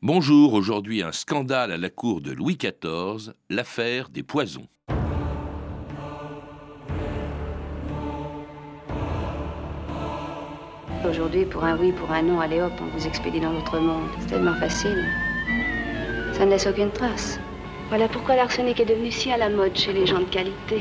Bonjour, aujourd'hui un scandale à la cour de Louis XIV, l'affaire des poisons. Aujourd'hui, pour un oui, pour un non, allez hop, on vous expédie dans l'autre monde. C'est tellement facile. Ça ne laisse aucune trace. Voilà pourquoi l'arsenic est devenu si à la mode chez les gens de qualité.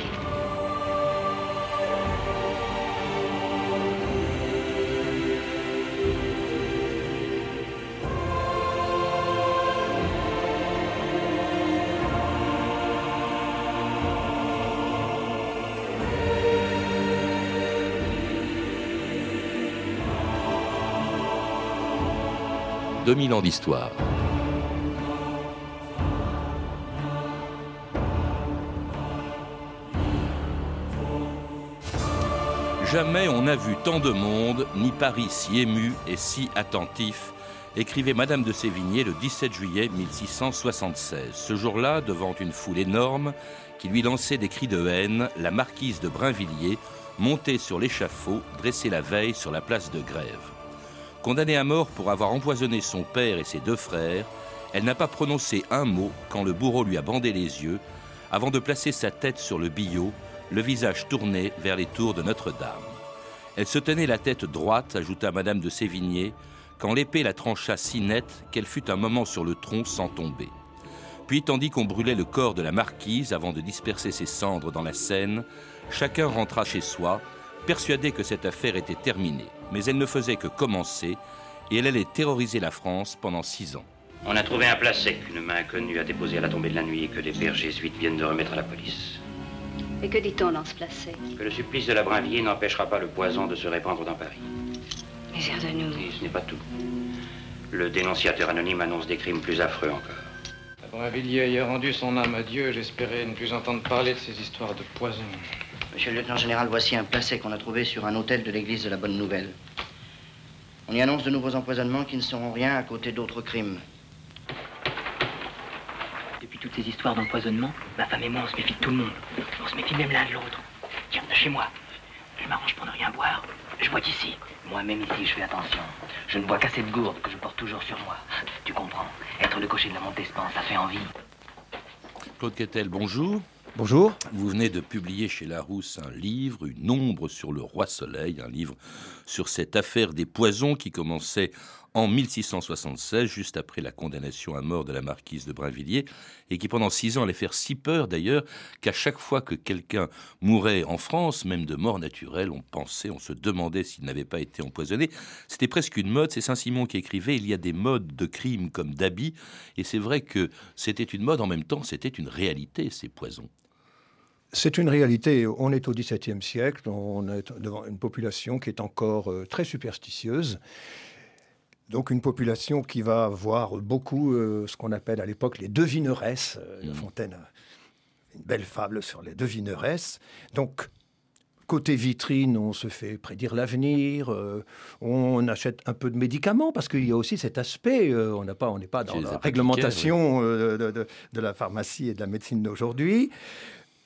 2000 ans d'histoire. Jamais on n'a vu tant de monde, ni Paris si ému et si attentif, écrivait Madame de Sévigné le 17 juillet 1676. Ce jour-là, devant une foule énorme qui lui lançait des cris de haine, la marquise de Brinvilliers, montée sur l'échafaud, dressée la veille sur la place de Grève. Condamnée à mort pour avoir empoisonné son père et ses deux frères, elle n'a pas prononcé un mot quand le bourreau lui a bandé les yeux, avant de placer sa tête sur le billot, le visage tourné vers les tours de Notre-Dame. Elle se tenait la tête droite, ajouta Madame de Sévigné, quand l'épée la trancha si nette qu'elle fut un moment sur le tronc sans tomber. Puis, tandis qu'on brûlait le corps de la marquise avant de disperser ses cendres dans la Seine, chacun rentra chez soi, persuadé que cette affaire était terminée mais elle ne faisait que commencer et elle allait terroriser la France pendant six ans. On a trouvé un plat sec qu'une main inconnue a déposé à la tombée de la nuit et que les pères jésuites viennent de remettre à la police. Et que dit-on dans ce plat sec Que le supplice de la Brinvilliers n'empêchera pas le poison de se répandre dans Paris. Misère de nous. Et ce n'est pas tout. Le dénonciateur anonyme annonce des crimes plus affreux encore. La Brinvilliers ayant rendu son âme à Dieu, j'espérais ne plus entendre parler de ces histoires de poison. Monsieur le lieutenant général, voici un placet qu'on a trouvé sur un hôtel de l'église de la Bonne Nouvelle. On y annonce de nouveaux empoisonnements qui ne seront rien à côté d'autres crimes. Depuis toutes ces histoires d'empoisonnement, ma femme et moi, on se méfie de tout le monde. On se méfie même l'un de l'autre. Tiens, de chez moi. Je m'arrange pour ne rien boire. Je vois d'ici. Moi-même ici, je fais attention. Je ne bois qu'à cette gourde que je porte toujours sur moi. Tu comprends? Être le cocher de la Montespan, ça fait envie. Claude Quetel, bonjour. Bonjour. Vous venez de publier chez Larousse un livre, Une ombre sur le roi Soleil, un livre sur cette affaire des poisons qui commençait en 1676, juste après la condamnation à mort de la marquise de Brinvilliers, et qui pendant six ans allait faire si peur d'ailleurs qu'à chaque fois que quelqu'un mourait en France, même de mort naturelle, on pensait, on se demandait s'il n'avait pas été empoisonné. C'était presque une mode, c'est Saint-Simon qui écrivait, il y a des modes de crimes comme d'habits, et c'est vrai que c'était une mode en même temps, c'était une réalité, ces poisons. C'est une réalité. On est au XVIIe siècle, on est devant une population qui est encore euh, très superstitieuse. Donc une population qui va voir beaucoup euh, ce qu'on appelle à l'époque les devineresses. Euh, La mmh. Fontaine a une belle fable sur les devineresses. Donc Côté vitrine, on se fait prédire l'avenir, on achète un peu de médicaments parce qu'il y a aussi cet aspect. on n'est pas, on n'est pas dans la réglementation de, de, la pharmacie et de la médecine d'aujourd'hui.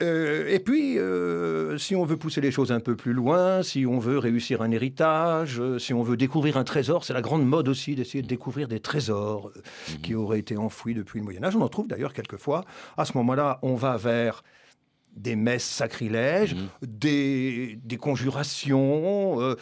Euh, et puis, euh, si on veut pousser les choses un peu plus loin, si on veut réussir un héritage, euh, si on veut découvrir un trésor, c'est la grande mode aussi d'essayer de découvrir des trésors mhm. qui auraient été enfouis depuis le Moyen Âge. On en trouve d'ailleurs quelquefois. À ce moment-là, on va vers des messes sacrilèges, mhm. des, conjurations.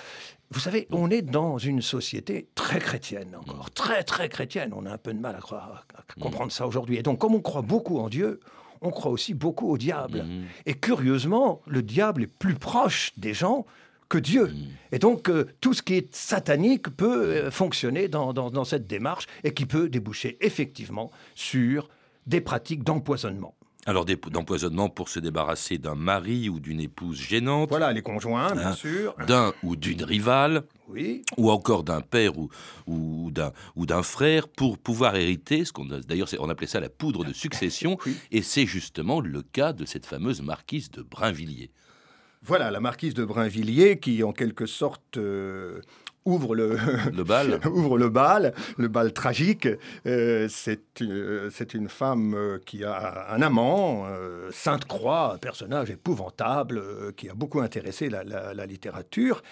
vous savez, on est dans une société très chrétienne encore, mhm. très très chrétienne. On a un peu de mal à, croire, à comprendre ça aujourd'hui. Et donc, comme on croit beaucoup en Dieu, on croit aussi beaucoup au diable. Mhm. Et curieusement, le diable est plus proche des gens que Dieu. Mhm. Et donc, euh, tout ce qui est satanique peut euh, fonctionner dans, cette démarche et qui peut déboucher effectivement sur des pratiques d'empoisonnement. Alors d'empoisonnement pour se débarrasser d'un mari ou d'une épouse gênante. Voilà, les conjoints, bien hein, sûr. D'un ou d'une rivale. Oui. Ou encore d'un père ou, ou d'un frère pour pouvoir hériter. Ce qu'on d'ailleurs on appelait ça la poudre de succession. Et c'est justement le cas de cette fameuse marquise de Brinvilliers. Voilà, la marquise de Brinvilliers qui, en quelque sorte, euh, ouvre le, le bal, ouvre le bal, le bal tragique. Euh, euh, c'est une femme euh, qui a un amant, Sainte Croix, un personnage épouvantable qui a beaucoup intéressé la, littérature.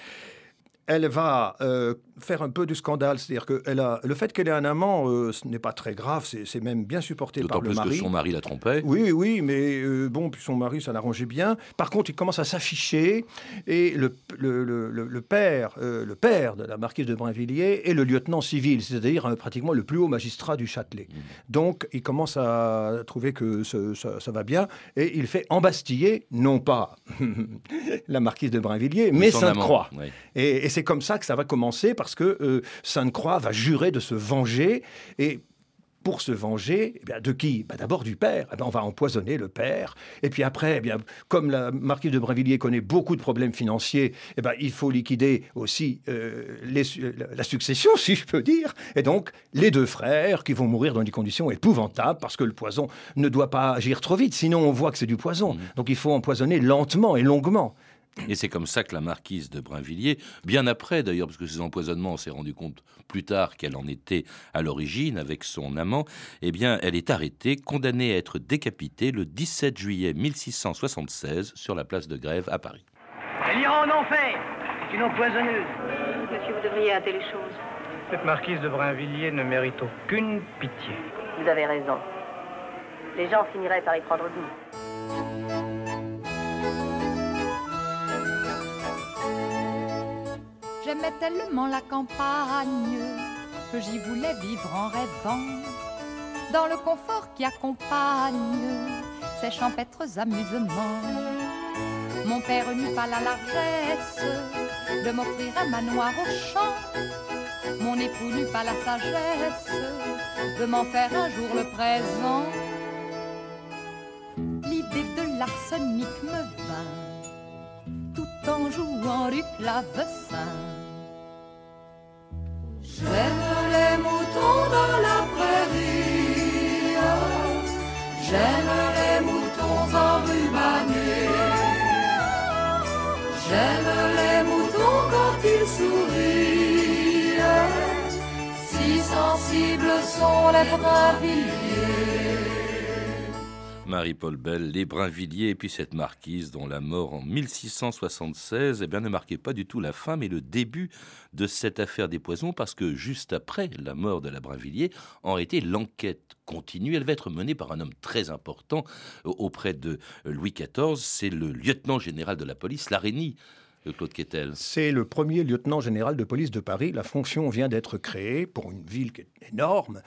Elle va euh, faire un peu du scandale. C'est-à-dire que elle a, le fait qu'elle ait un amant, euh, ce n'est pas très grave, c'est même bien supporté par le mari. plus que son mari la trompait. Oui, oui, mais euh, bon, puis son mari, ça l'arrangeait bien. Par contre, il commence à s'afficher et le, le, le, le père, le père de la marquise de Brinvilliers est le lieutenant civil, c'est-à-dire pratiquement le plus haut magistrat du Châtelet. Mmh. Donc, il commence à trouver que ça, va bien et il fait embastiller, non pas la marquise de Brinvilliers, mais Sainte-Croix. Et, et c'est comme ça que ça va commencer parce que euh, Sainte-Croix va jurer de se venger et pour se venger, eh de qui? Bah, D'abord du père. Eh on va empoisonner le père. Et puis après, eh bien, comme la marquise de Brinvilliers connaît beaucoup de problèmes financiers, ben, il faut liquider aussi euh, la succession, si je peux dire. Et donc, les deux frères qui vont mourir dans des conditions épouvantables parce que le poison ne doit pas agir trop vite, sinon on voit que c'est du poison. Mmh. Donc il faut empoisonner lentement et longuement. Et c'est comme ça que la marquise de Brinvilliers, bien après d'ailleurs, parce que ces empoisonnements, on s'est rendu compte plus tard qu'elle en était à l'origine avec son amant, eh bien, elle est arrêtée, condamnée à être décapitée le 17 juillet 1676 sur la place de Grève à Paris. Elle ira en enfer C'est une empoisonneuse Monsieur, vous devriez hâter les choses. Cette marquise de Brinvilliers ne mérite aucune pitié. Vous avez raison. Les gens finiraient par y prendre goût. J'aimais tellement la campagne que j'y voulais vivre en rêvant dans le confort qui accompagne ces champêtres amusements. Mon père n'eut pas la largesse de m'offrir un manoir au champ. Mon époux n'eut pas la sagesse de m'en faire un jour le présent. L'idée de l'arsenic me vint en jouant du clavecin. J'aime les moutons dans la prairie, j'aime les moutons emrubanés, j'aime les moutons quand ils sourient, si sensibles sont les bravilliers. Marie-Paul Bell, les Brinvilliers et puis cette marquise dont la mort en 1676 eh bien, ne marquait pas du tout la fin mais le début de cette affaire des poisons parce que juste après la mort de la Brinvilliers, en réalité, l'enquête continue. Elle va être menée par un homme très important euh, auprès de euh, Louis XIV, c'est le lieutenant général de la police, Larénie. Claude. C'est le premier lieutenant général de police de Paris. La fonction vient d'être créée pour une ville qui est énorme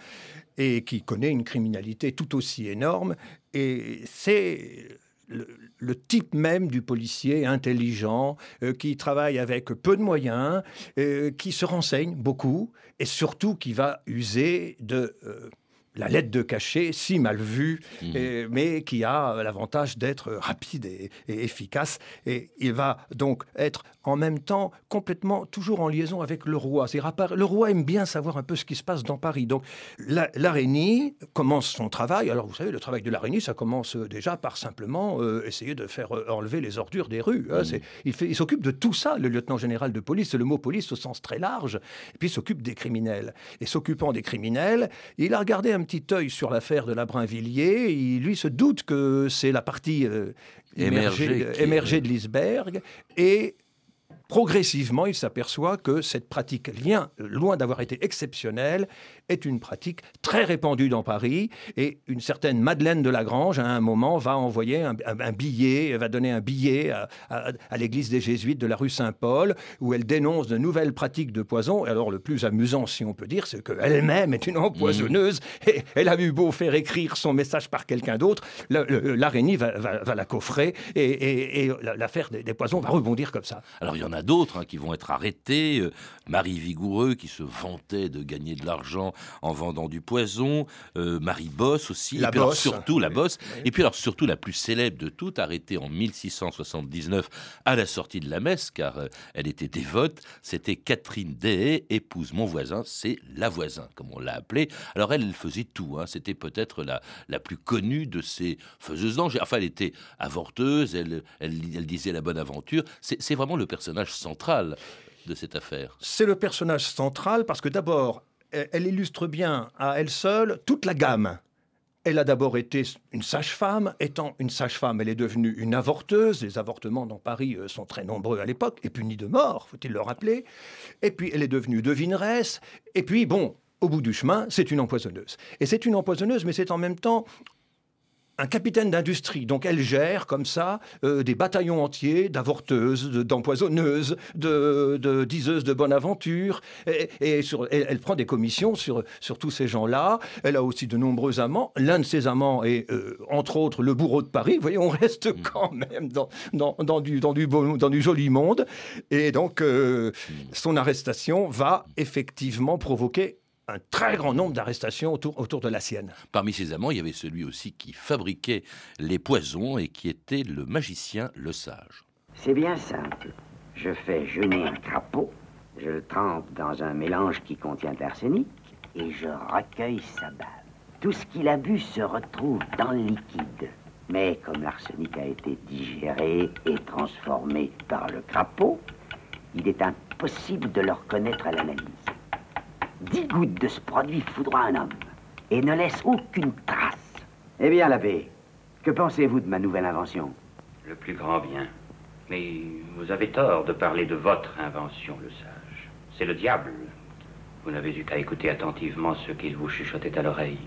et qui connaît une criminalité tout aussi énorme. Et c'est le, type même du policier intelligent euh, qui travaille avec peu de moyens, euh, qui se renseigne beaucoup et surtout qui va user de euh, la lettre de cachet, si mal vue, mmh. mais qui a l'avantage d'être rapide et, efficace. Et il va donc être en même temps complètement toujours en liaison avec le roi. Le roi aime bien savoir un peu ce qui se passe dans Paris. Donc l'araignée commence son travail. Alors vous savez, le travail de l'araignée, ça commence déjà par simplement euh, essayer de faire euh, enlever les ordures des rues. Hein. Mmh. il, il s'occupe de tout ça, le lieutenant général de police. C'est le mot police au sens très large. Et puis il s'occupe des criminels. Et s'occupant des criminels, il a regardé un petit œil sur l'affaire de la Brinvilliers. Il lui se doute que c'est la partie euh, émergée, émergée de l'iceberg. Et progressivement, il s'aperçoit que cette pratique, loin d'avoir été exceptionnelle, est une pratique très répandue dans Paris. Et une certaine Madeleine de Lagrange, à un moment, va envoyer un, billet, va donner un billet à, l'église des Jésuites de la rue Saint-Paul, où elle dénonce de nouvelles pratiques de poison. Et alors, le plus amusant, si on peut dire, c'est qu'elle-même est une empoisonneuse. Mmh. Et elle a eu beau faire écrire son message par quelqu'un d'autre, l'araignée va, la coffrer et, l'affaire des, poisons va rebondir comme ça. Alors, il y en a d'autres hein, qui vont être arrêtés. Euh, Marie Vigoureux, qui se vantait de gagner de l'argent en vendant du poison, euh, Marie Bosse aussi, la et bosse. surtout la Bosse, et puis alors surtout la plus célèbre de toutes, arrêtée en 1679 à la sortie de la messe, car euh, elle était dévote, c'était Catherine Dehaye, épouse mon voisin, c'est la voisin, comme on l'a appelée. Alors elle, elle faisait tout, hein. c'était peut-être la, la plus connue de ces faiseuses d'ange. Enfin, elle était avorteuse, elle, elle, elle disait la bonne aventure, c'est vraiment le personnage central de cette affaire. C'est le personnage central parce que d'abord, elle illustre bien à elle seule toute la gamme Elle a d'abord été une sage-femme. Étant une sage-femme, elle est devenue une avorteuse. Les avortements dans Paris euh, sont très nombreux à l'époque et punis de mort, faut-il le rappeler. Et puis, elle est devenue devineresse. Et puis, bon, au bout du chemin, c'est une empoisonneuse. Et c'est une empoisonneuse, mais c'est en même temps un capitaine d'industrie. Donc elle gère comme ça euh, des bataillons entiers d'avorteuses, d'empoisonneuses, de, diseuses de bonne aventure. Et, sur, elle, prend des commissions sur, sur tous ces gens-là. Elle a aussi de nombreux amants. L'un de ses amants est, euh, entre autres, le bourreau de Paris. Vous voyez, on reste mm. quand même dans, dans, du, dans, du, dans du joli monde. Et donc, euh, mm. son arrestation va effectivement provoquer un très grand nombre d'arrestations autour, autour de la sienne. Parmi ses amants, il y avait celui aussi qui fabriquait les poisons et qui était le magicien Le Sage. C'est bien simple. Je fais jeûner un crapaud, je le trempe dans un mélange qui contient de l'arsenic et je recueille sa bave. Tout ce qu'il a bu se retrouve dans le liquide. Mais comme l'arsenic a été digéré et transformé par le crapaud, il est impossible de le reconnaître à l'analyse. Dix gouttes de ce produit foudroient un homme et ne laisse aucune trace. Eh bien, l'abbé, que pensez-vous de ma nouvelle invention? Le plus grand bien. Mais vous avez tort de parler de votre invention, le sage. C'est le diable. Vous n'avez eu qu'à écouter attentivement ce qu'il vous chuchotait à l'oreille.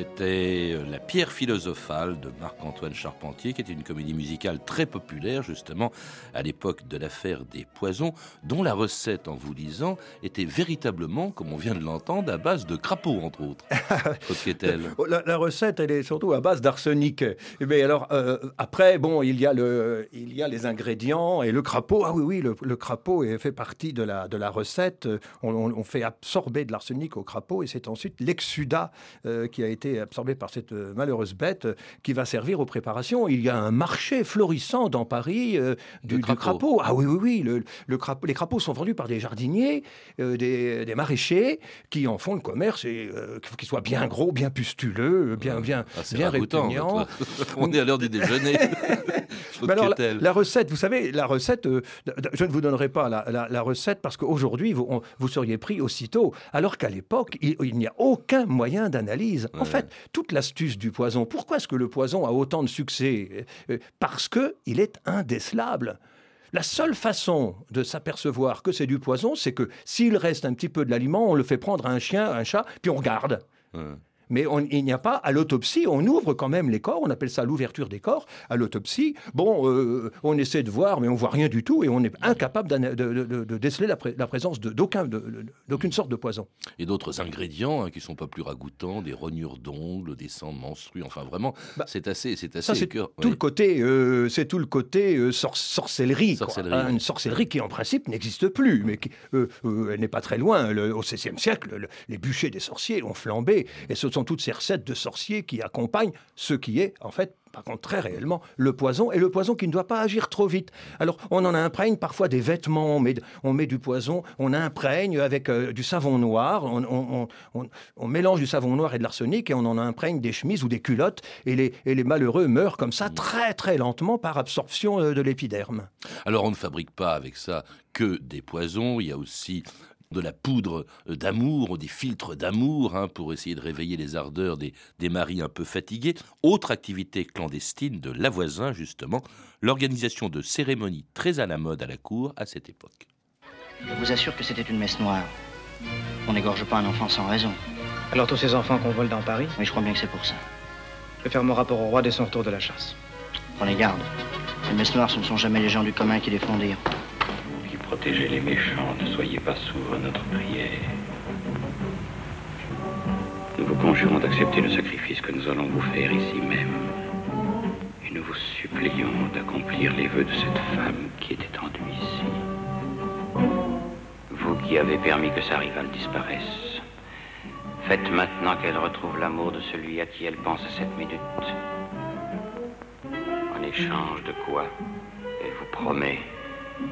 C'était euh, La pierre philosophale de Marc-Antoine Charpentier, qui était une comédie musicale très populaire, justement, à l'époque de l'affaire des poisons, dont la recette, en vous lisant, était véritablement, comme on vient de l'entendre, à base de crapauds, entre autres. la, la, recette, elle est surtout à base d'arsenic. Mais alors, euh, après, bon, il y, a le, il y a les ingrédients et le crapaud. Ah oui, oui, le, crapaud fait partie de la, de la recette. On, fait absorber de l'arsenic au crapaud et c'est ensuite l'exudat euh, qui a été absorbé par cette euh, malheureuse bête euh, qui va servir aux préparations. Il y a un marché florissant dans Paris euh, du, crapaud. Ah oui, oui, oui. Le, les crapauds sont vendus par des jardiniers, des, maraîchers qui en font le commerce et qu'ils soient bien gros, bien pustuleux, bien, bien, ah, bien répugnants. On est à l'heure du déjeuner. alors, la, recette, vous savez, la recette, je ne vous donnerai pas la, recette parce qu'aujourd'hui, vous, vous seriez pris aussitôt, alors qu'à l'époque, il, n'y a aucun moyen d'analyse. En fait, toute l'astuce du poison, pourquoi est-ce que le poison a autant de succès? Euh, Parce qu'il est indécelable. La seule façon de s'apercevoir que c'est du poison, c'est que s'il reste un petit peu de l'aliment, on le fait prendre à un chien, à un chat, puis on regarde mais il n'y a pas, à l'autopsie, on ouvre quand même les corps, on appelle ça l'ouverture des corps. À l'autopsie, bon, euh, on essaie de voir, mais on voit rien du tout et on est incapable de, déceler la, présence d'aucune sorte de poison. Et d'autres ingrédients hein, qui ne sont pas plus ragoûtants, des rognures d'ongles, des sangs menstrues, enfin vraiment, bah, c'est assez, c'est assez. Ça, c'est tout, le côté, euh, c'est tout le côté euh, sorcellerie, hein, une sorcellerie qui en principe n'existe plus, mais qui, elle n'est pas très loin. au XVIe siècle, les bûchers des sorciers ont flambé et ce sont toutes ces recettes de sorciers qui accompagnent ce qui est, en fait, par contre, très réellement, le poison, et le poison qui ne doit pas agir trop vite. Alors, on en imprègne parfois des vêtements, on met, on met du poison, on imprègne avec euh, du savon noir, on, mélange du savon noir et de l'arsenic, et on en imprègne des chemises ou des culottes, et les, et les malheureux meurent comme ça, très très lentement, par absorption euh, de l'épiderme. Alors, on ne fabrique pas avec ça que des poisons, il y a aussi de la poudre d'amour, des filtres d'amour, hein, pour essayer de réveiller les ardeurs des, des maris un peu fatigués. Autre activité clandestine de la voisin, justement, l'organisation de cérémonies très à la mode à la cour à cette époque. Je vous assure que c'était une messe noire. On n'égorge pas un enfant sans raison. Alors tous ces enfants qu'on vole dans Paris Oui, je crois bien que c'est pour ça. Je vais faire mon rapport au roi dès son retour de la chasse. Prenez garde. Les messes noires, ce ne sont jamais les gens du commun qui les font dire protégez les méchants, ne soyez pas sourds à notre prière. Nous vous conjurons d'accepter le sacrifice que nous allons vous faire ici même. Et nous vous supplions d'accomplir les vœux de cette femme qui est étendue ici. Vous qui avez permis que sa rivale disparaisse, Faites maintenant qu'elle retrouve l'amour de celui à qui elle pense à cette minute. En échange de quoi, elle vous promet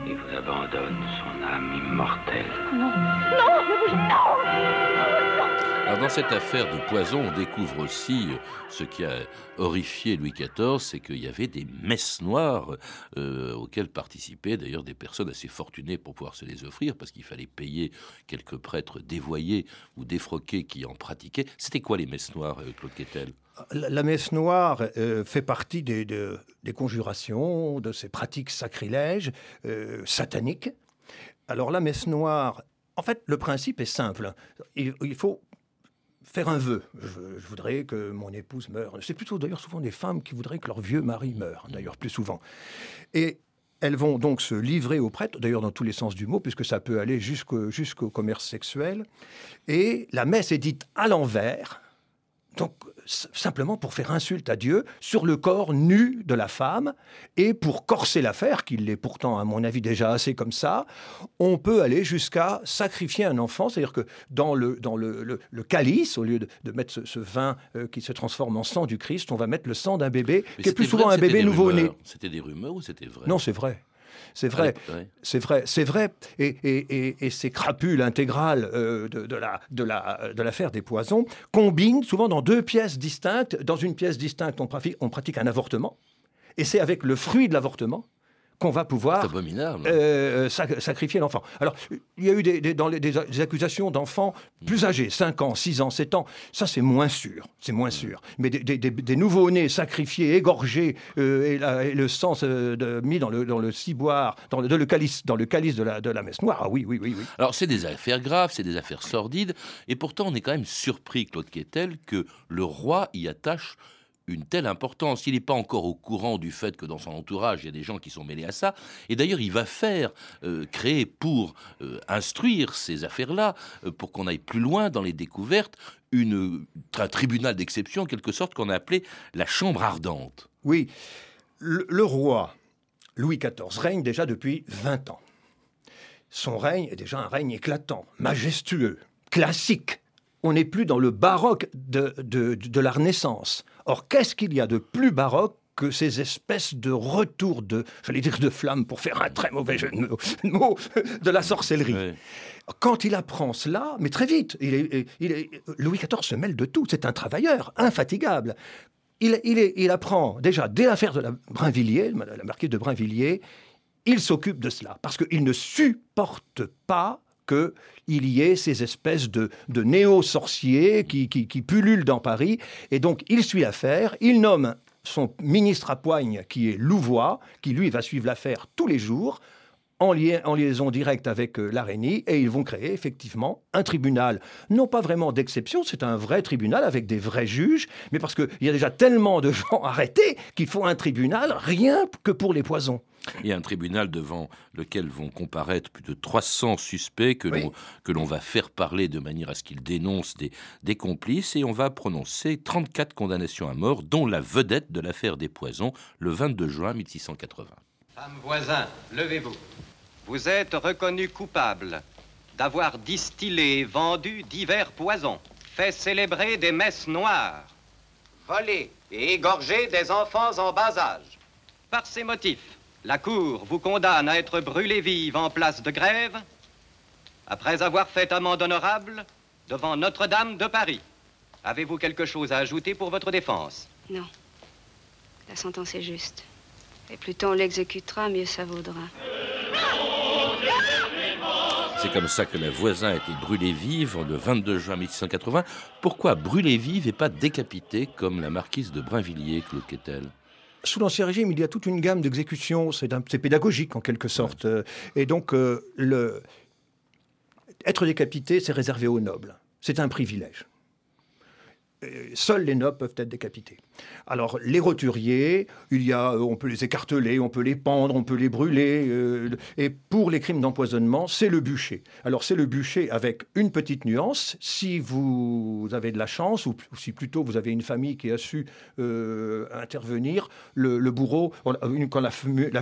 et vous abandonne son âme immortelle. Non, non, ne bougez, non alors dans cette affaire de poison, on découvre aussi euh, ce qui a horrifié Louis XIV, c'est qu'il y avait des messes noires euh, auxquelles participaient d'ailleurs des personnes assez fortunées pour pouvoir se les offrir, parce qu'il fallait payer quelques prêtres dévoyés ou défroqués qui en pratiquaient. C'était quoi les messes noires, euh, Claude Quetel? La, messe noire fait partie des, conjurations, de ces pratiques sacrilèges, sataniques. Alors la messe noire, en fait, le principe est simple. il faut faire un vœu. Je, voudrais que mon épouse meure. C'est plutôt d'ailleurs souvent des femmes qui voudraient que leur vieux mari meure, d'ailleurs plus souvent. Et elles vont donc se livrer au prêtre, d'ailleurs dans tous les sens du mot, puisque ça peut aller jusqu'au commerce sexuel. Et la messe est dite à l'envers. Donc simplement pour faire insulte à Dieu sur le corps nu de la femme et pour corser l'affaire, qu'il l'est pourtant à mon avis déjà assez comme ça, on peut aller jusqu'à sacrifier un enfant, c'est-à-dire que dans le, dans le, calice, au lieu de, mettre ce, vin euh, qui se transforme en sang du Christ, on va mettre le sang d'un bébé, qui est plus souvent un bébé nouveau-né. C'était des rumeurs ou c'était vrai? Non, c'est vrai. C'est vrai, c'est vrai, c'est vrai. Et, ces crapules intégrales euh, de, la, de, la, de l'affaire des poisons combinent souvent dans deux pièces distinctes. Dans une pièce distincte, on pratique, on pratique un avortement. Et c'est avec le fruit de l'avortement qu'on va pouvoir euh, sacrifier l'enfant. Alors, il y a eu des, dans les, des, accusations d'enfants plus âgés, 5 ans, 6 ans, 7 ans. Ça, c'est moins sûr. C'est moins sûr. Mais des, nouveaux-nés sacrifiés, égorgés, euh, et, le sang de, mis dans le, dans le ciboire, dans le, le, calice, dans le calice de la, de la messe noire. Ah oui, oui, oui. oui. Alors, c'est des affaires graves, c'est des affaires sordides. Et pourtant, on est quand même surpris, Claude Quetel, que le roi y attache une telle importance. Il n'est pas encore au courant du fait que dans son entourage, il y a des gens qui sont mêlés à ça. Et d'ailleurs, il va faire, euh, créer pour euh, instruire ces affaires-là, euh, pour qu'on aille plus loin dans les découvertes, une, un tribunal d'exception, en quelque sorte, qu'on a appelé la Chambre ardente. Oui, le, le roi Louis XIV règne déjà depuis 20 ans. Son règne est déjà un règne éclatant, majestueux, classique on n'est plus dans le baroque de, de, la Renaissance. Or, qu'est-ce qu'il y a de plus baroque que ces espèces de retours de, j'allais dire de flammes pour faire un très mauvais jeu de mots, de la sorcellerie. Quand il apprend cela, mais très vite, il est, il est, Louis XIV se mêle de tout, c'est un travailleur infatigable. Il, il, il apprend déjà dès l'affaire de la Brinvilliers, la marquise de Brinvilliers, il s'occupe de cela, parce qu'il ne supporte pas qu'il y ait ces espèces de, néo-sorciers qui, pullulent dans Paris. Et donc, il suit l'affaire, il nomme son ministre à poigne, qui est Louvois, qui lui va suivre l'affaire tous les jours, en, liaison directe avec euh, et ils vont créer effectivement un tribunal, non pas vraiment d'exception, c'est un vrai tribunal avec des vrais juges, mais parce qu'il y a déjà tellement de gens arrêtés qu'il faut un tribunal rien que pour les poisons. Il y a un tribunal devant lequel vont comparaître plus de 300 suspects que l'on va faire parler de manière à ce qu'ils dénoncent des, des, complices et on va prononcer 34 condamnations à mort, dont la vedette de l'affaire des poisons le 22 juin 1680. Femme voisin, levez-vous. Vous êtes reconnu coupable d'avoir distillé et vendu divers poisons, fait célébrer des messes noires, volé et égorgé des enfants en bas âge. Par ces motifs, la Cour vous condamne à être brûlée vive en place de grève après avoir fait amende honorable devant Notre-Dame de Paris. Avez-vous quelque chose à ajouter pour votre défense? Non. La sentence est juste. Et plus tôt on l'exécutera, mieux ça vaudra. C'est comme ça que la voisin a été brûlée vive le 22 juin 1680. Pourquoi brûlée vive et pas décapitée comme la marquise de Brinvilliers, Claude Quetel? Sous l'Ancien Régime, il y a toute une gamme d'exécutions, c'est pédagogique en quelque sorte. Et donc, euh, être décapité, c'est réservé aux nobles. C'est un privilège. seuls les nobles peuvent être décapités. Alors, les roturiers, il y a, euh, on peut les écarteler, on peut les pendre, on peut les brûler. Euh, et pour les crimes d'empoisonnement, c'est le bûcher. Alors, c'est le bûcher avec une petite nuance. Si vous avez de la chance, ou, si plutôt vous avez une famille qui a su euh, intervenir, le, bourreau, quand la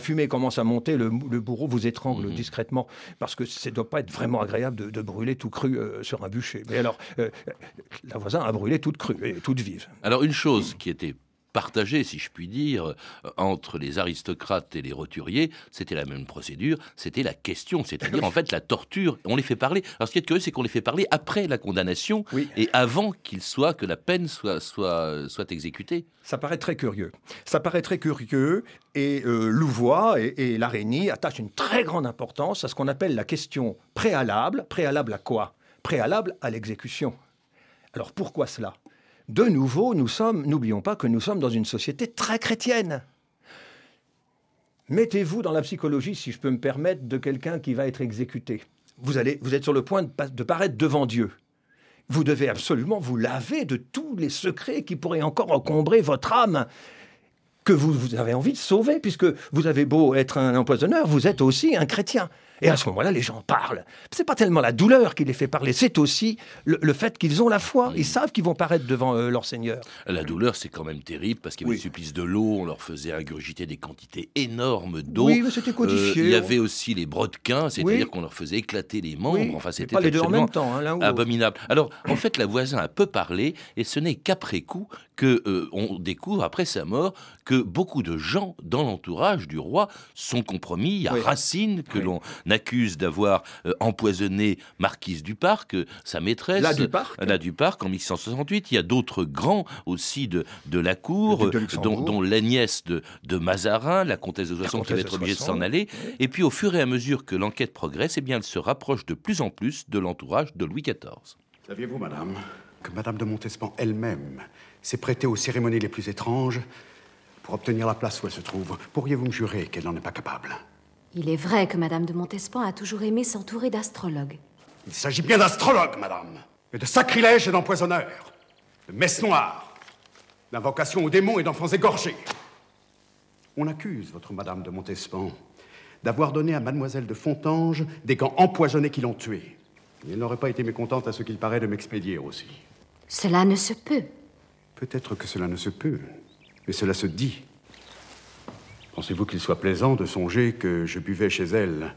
fumée, commence à monter, le, bourreau vous étrangle mmh. discrètement. Parce que ça ne doit pas être vraiment agréable de, brûler tout cru sur un bûcher. Mais alors, la voisin a brûlé toute crue et toute vive. Alors, une chose qui était partagé, si je puis dire, euh, entre les aristocrates et les roturiers, c'était la même procédure, c'était la question, c'est-à-dire en fait la torture. On les fait parler. Alors ce qui est curieux, c'est qu'on les fait parler après la condamnation et avant qu'il soit que la peine soit soit soit exécutée. Ça paraît très curieux. Ça paraît très curieux et euh, Louvois et, et Larénie attachent une très grande importance à ce qu'on appelle la question préalable. Préalable à quoi? Préalable à l'exécution. Alors pourquoi cela? De nouveau, nous sommes, n'oublions pas que nous sommes dans une société très chrétienne. Mettez-vous dans la psychologie, si je peux me permettre, de quelqu'un qui va être exécuté. Vous, allez, vous êtes sur le point de, paraître devant Dieu. Vous devez absolument vous laver de tous les secrets qui pourraient encore encombrer votre âme que vous, vous, avez envie de sauver, puisque vous avez beau être un empoisonneur, vous êtes aussi un chrétien. Et à ce moment-là, les gens parlent. C'est pas tellement la douleur qui les fait parler, c'est aussi le, fait qu'ils ont la foi. Ils savent qu'ils vont paraître devant euh, leur Seigneur. La douleur, c'est quand même terrible parce qu'il y avait supplice de l'eau, on leur faisait ingurgiter des quantités énormes d'eau. Oui, mais c'était codifié. Euh, il y avait aussi les brodequins, c'est-à-dire qu'on leur faisait éclater les membres. Enfin, c'était pas les deux en même temps, hein, abominable. Alors, en fait, la voisin a peu parlé et ce n'est qu'après coup que euh, on découvre après sa mort que beaucoup de gens dans l'entourage du roi sont compromis. Il y a Racine que l'on accuse d'avoir euh, empoisonné Marquise du Parc, euh, sa maîtresse. La du Parc. La du Parc en 1668. Il y a d'autres grands aussi de, de la cour, dont, dont l'agnès de, de, Mazarin, la comtesse de Soissons, qui va être obligée de s'en aller. Et puis au fur et à mesure que l'enquête progresse, eh bien, elle se rapproche de plus en plus de l'entourage de Louis XIV. Saviez-vous, madame, que madame de Montespan elle-même s'est prêtée aux cérémonies les plus étranges pour obtenir la place où elle se trouve. Pourriez-vous me jurer qu'elle n'en est pas capable? Il est vrai que Madame de Montespan a toujours aimé s'entourer d'astrologues. Il s'agit bien d'astrologues, Madame, mais de sacrilèges et d'empoisonneurs, de messes noires, d'invocations aux démons et d'enfants égorgés. On accuse votre Madame de Montespan d'avoir donné à Mademoiselle de Fontange des gants empoisonnés qui l'ont tuée. Elle n'aurait pas été mécontente à ce qu'il paraît de m'expédier aussi. Cela ne se peut. Peut-être que cela ne se peut, mais cela se dit. Pensez-vous qu'il soit plaisant de songer que je buvais chez elle,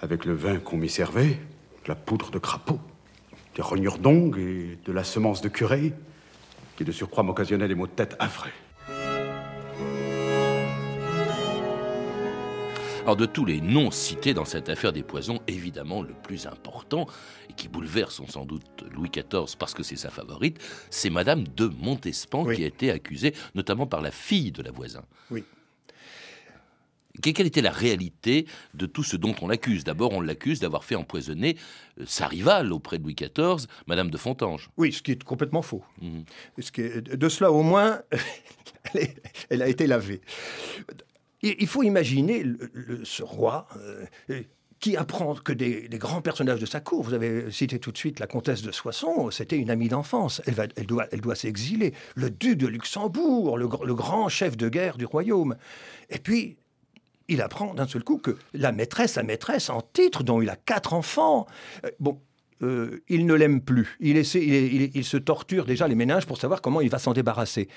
avec le vin qu'on m'y servait, de la poudre de crapaud, des rognures d'ongles et de la semence de curé, qui de surcroît m'occasionnait des maux de tête affreux Alors de tous les noms cités dans cette affaire des poisons, évidemment le plus important et qui bouleverse sans doute Louis XIV parce que c'est sa favorite, c'est Madame de Montespan qui a été accusée notamment par la fille de la voisin. Oui. Quelle était la réalité de tout ce dont on l'accuse? D'abord, on l'accuse d'avoir fait empoisonner euh, sa rivale auprès de Louis XIV, Madame de Fontange. Oui, ce qui est complètement faux. Mhm. Ce qui de cela, au moins, elle a été lavée. Il faut imaginer ce roi euh, qui apprend que des, grands personnages de sa cour, vous avez cité tout de suite la comtesse de Soissons, c'était une amie d'enfance, elle, elle, doit, elle doit s'exiler, le duc de Luxembourg, le, grand chef de guerre du royaume. Et puis, il apprend d'un seul coup que la maîtresse, sa maîtresse en titre, dont il a quatre enfants, euh, bon, euh, il ne l'aime plus. Il, essaie, il, il, se torture déjà les ménages pour savoir comment il va s'en débarrasser.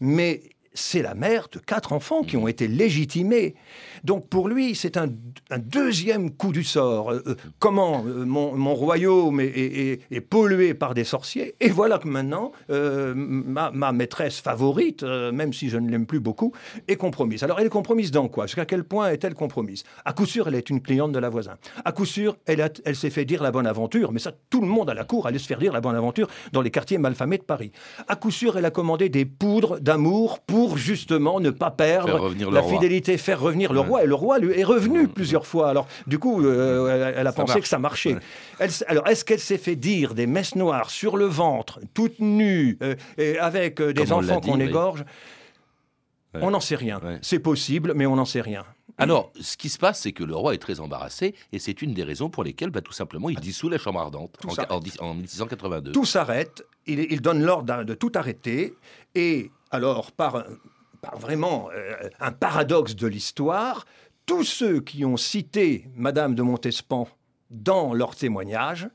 Mais c'est la mère de quatre enfants qui ont mmh. été légitimés. Donc pour lui, c'est un, deuxième coup du sort. Euh, euh, comment euh, mon, royaume est, pollué par des sorciers, et voilà que maintenant, ma, maîtresse favorite, même si je ne l'aime plus beaucoup, est compromise. Alors elle est compromise dans quoi? Jusqu'à quel point est-elle compromise? À coup sûr, elle est une cliente de la voisin. À coup sûr, elle, elle s'est fait dire la bonne aventure, mais ça, tout le monde à la cour allait se faire dire la bonne aventure dans les quartiers malfamés de Paris. À coup sûr, elle a commandé des poudres d'amour pour justement ne pas perdre la fidélité, faire revenir le roi. Et le roi lui est revenu plusieurs fois. Alors du coup, euh, elle, a pensé que ça marchait. alors est-ce qu'elle s'est fait dire des messes noires sur le ventre, toute nue, euh, et avec euh, des enfants qu'on égorge On n'en sait rien. C'est possible, mais on n'en sait rien. Alors, ce qui se passe, c'est que le roi est très embarrassé, et c'est une des raisons pour lesquelles, bah, tout simplement, il dissout la Chambre ardente en, en, 1682. Tout s'arrête, il, il donne l'ordre de tout arrêter. Et alors, par, vraiment euh, un paradoxe de l'histoire, tous ceux qui ont cité Madame de Montespan dans leur témoignage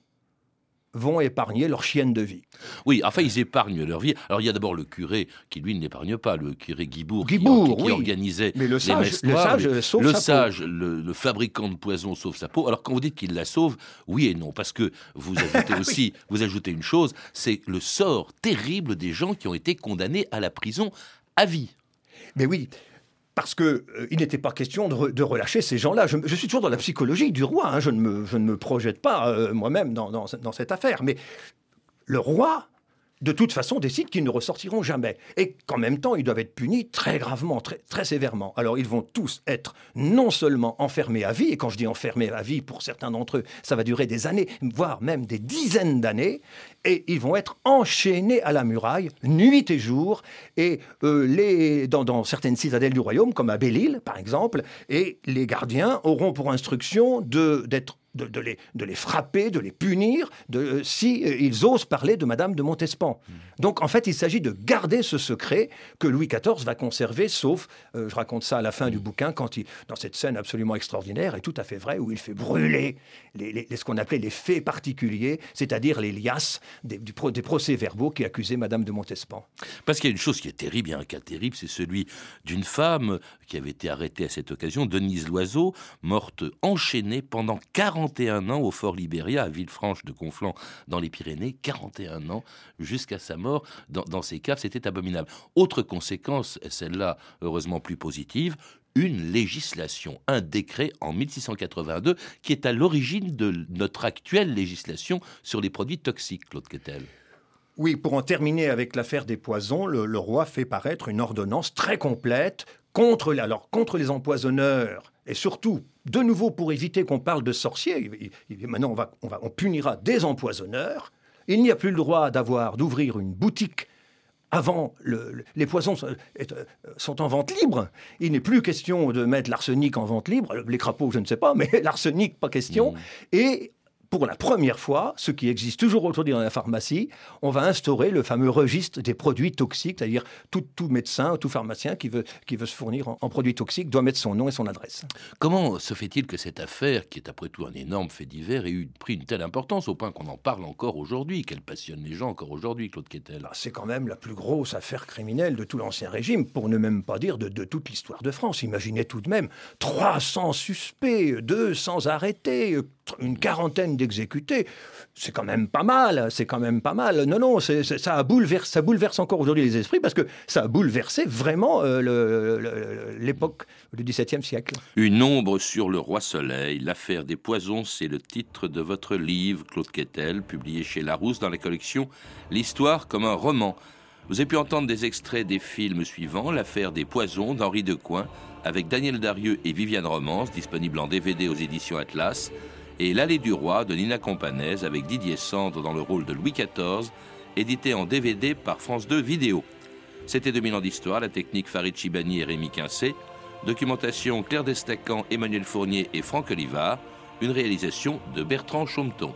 vont épargner leur chienne de vie. Oui, enfin, ils épargnent leur vie. Alors, il y a d'abord le curé qui, lui, n'épargne pas, le curé Guibourg, Guibourg qui, oui. organisait Mais le les sage, messes le sage mais sauve le sa sage, peau. le, le fabricant de poison sauve sa peau. Alors, quand vous dites qu'il la sauve, oui et non, parce que vous ajoutez aussi, vous ajoutez une chose, c'est le sort terrible des gens qui ont été condamnés à la prison à vie. Mais oui, parce qu'il euh, n'était pas question de, re- de relâcher ces gens-là. Je, suis toujours dans la psychologie du roi. hein. Je, ne me, projette pas euh, moi-même dans cette affaire. Mais le roi, de toute façon, décide qu'ils ne ressortiront jamais. Et qu'en même temps, ils doivent être punis très gravement, très, sévèrement. Alors, ils vont tous être non seulement enfermés à vie, et quand je dis enfermés à vie, pour certains d'entre eux, ça va durer des années, voire même des dizaines d'années, et ils vont être enchaînés à la muraille, nuit et jour, et euh, les, dans, certaines citadelles du royaume, comme à Belle-Île, par exemple, et les gardiens auront pour instruction d'être de, les, de les frapper, de les punir, de, euh, si euh, ils osent parler de Madame de Montespan. Donc en fait, il s'agit de garder ce secret que Louis XIV va conserver, sauf, euh, je raconte ça à la fin du bouquin, quand il, dans cette scène absolument extraordinaire et tout à fait vraie, où il fait brûler les, les- ce qu'on appelait les faits particuliers, c'est-à-dire les liasses des, des procès-verbaux qui accusaient Madame de Montespan. Parce qu'il y a une chose qui est terrible, il y a un cas terrible, c'est celui d'une femme qui avait été arrêtée à cette occasion, Denise Loiseau, morte enchaînée pendant 41 ans au Fort Libéria, à Villefranche de Conflans, dans les Pyrénées, 41 ans, jusqu'à sa mort dans, ces caves, c'était abominable. Autre conséquence, celle-là heureusement plus positive, une législation, un décret en 1682 qui est à l'origine de notre actuelle législation sur les produits toxiques, Claude Quetel. Oui, pour en terminer avec l'affaire des poisons, le roi fait paraître une ordonnance très complète contre, les- alors, contre les empoisonneurs et surtout, de nouveau, pour éviter qu'on parle de sorciers. il- il- maintenant, on, va, on, va, on punira des empoisonneurs. Il n'y a plus le droit d'avoir, d'ouvrir une boutique avant, le- le- les poisons sont, euh, sont en vente libre. Il n'est plus question de mettre l'arsenic en vente libre. Les crapauds, je ne sais pas, mais l'arsenic, pas question. Et pour la première fois, ce qui existe toujours aujourd'hui dans la pharmacie, on va instaurer le fameux registre des produits toxiques, c'est-à-dire tout, tout médecin, tout pharmacien qui veut, qui veut se fournir en, en produits toxiques doit mettre son nom et son adresse. Comment se fait-il que cette affaire, qui est après tout un énorme fait divers, ait eu pris une telle importance au point qu'on en parle encore aujourd'hui, qu'elle passionne les gens encore aujourd'hui, Claude Quetel C'est quand même la plus grosse affaire criminelle de tout l'Ancien Régime, pour ne même pas dire de, de toute l'histoire de France. Imaginez tout de même 300 suspects, 200 arrêtés, une quarantaine d'exécutés. C'est quand même pas mal, c'est quand même pas mal. Non, non, ça, bouleverse, ça bouleverse encore aujourd'hui les esprits parce que ça a bouleversé vraiment euh, l'époque du XVIIe siècle. Une ombre sur le roi Soleil, l'affaire des poisons, c'est le titre de votre livre, Claude Quetel, publié chez Larousse dans la collection L'histoire comme un roman. Vous avez pu entendre des extraits des films suivants, L'affaire des poisons d'Henri Decoing, avec Daniel Darieux et Viviane Romance, disponible en DVD aux éditions Atlas, et L'allée du roi de Nina Companès, avec Didier Sandre dans le rôle de Louis XIV, édité en DVD par France 2 Vidéo. C'était 2000 ans d'histoire, la technique Farid Chibani et Rémi Quincé. Documentation Claire Destacan, Emmanuel Fournier et Franck Olivard. Une réalisation de Bertrand Chaumeton.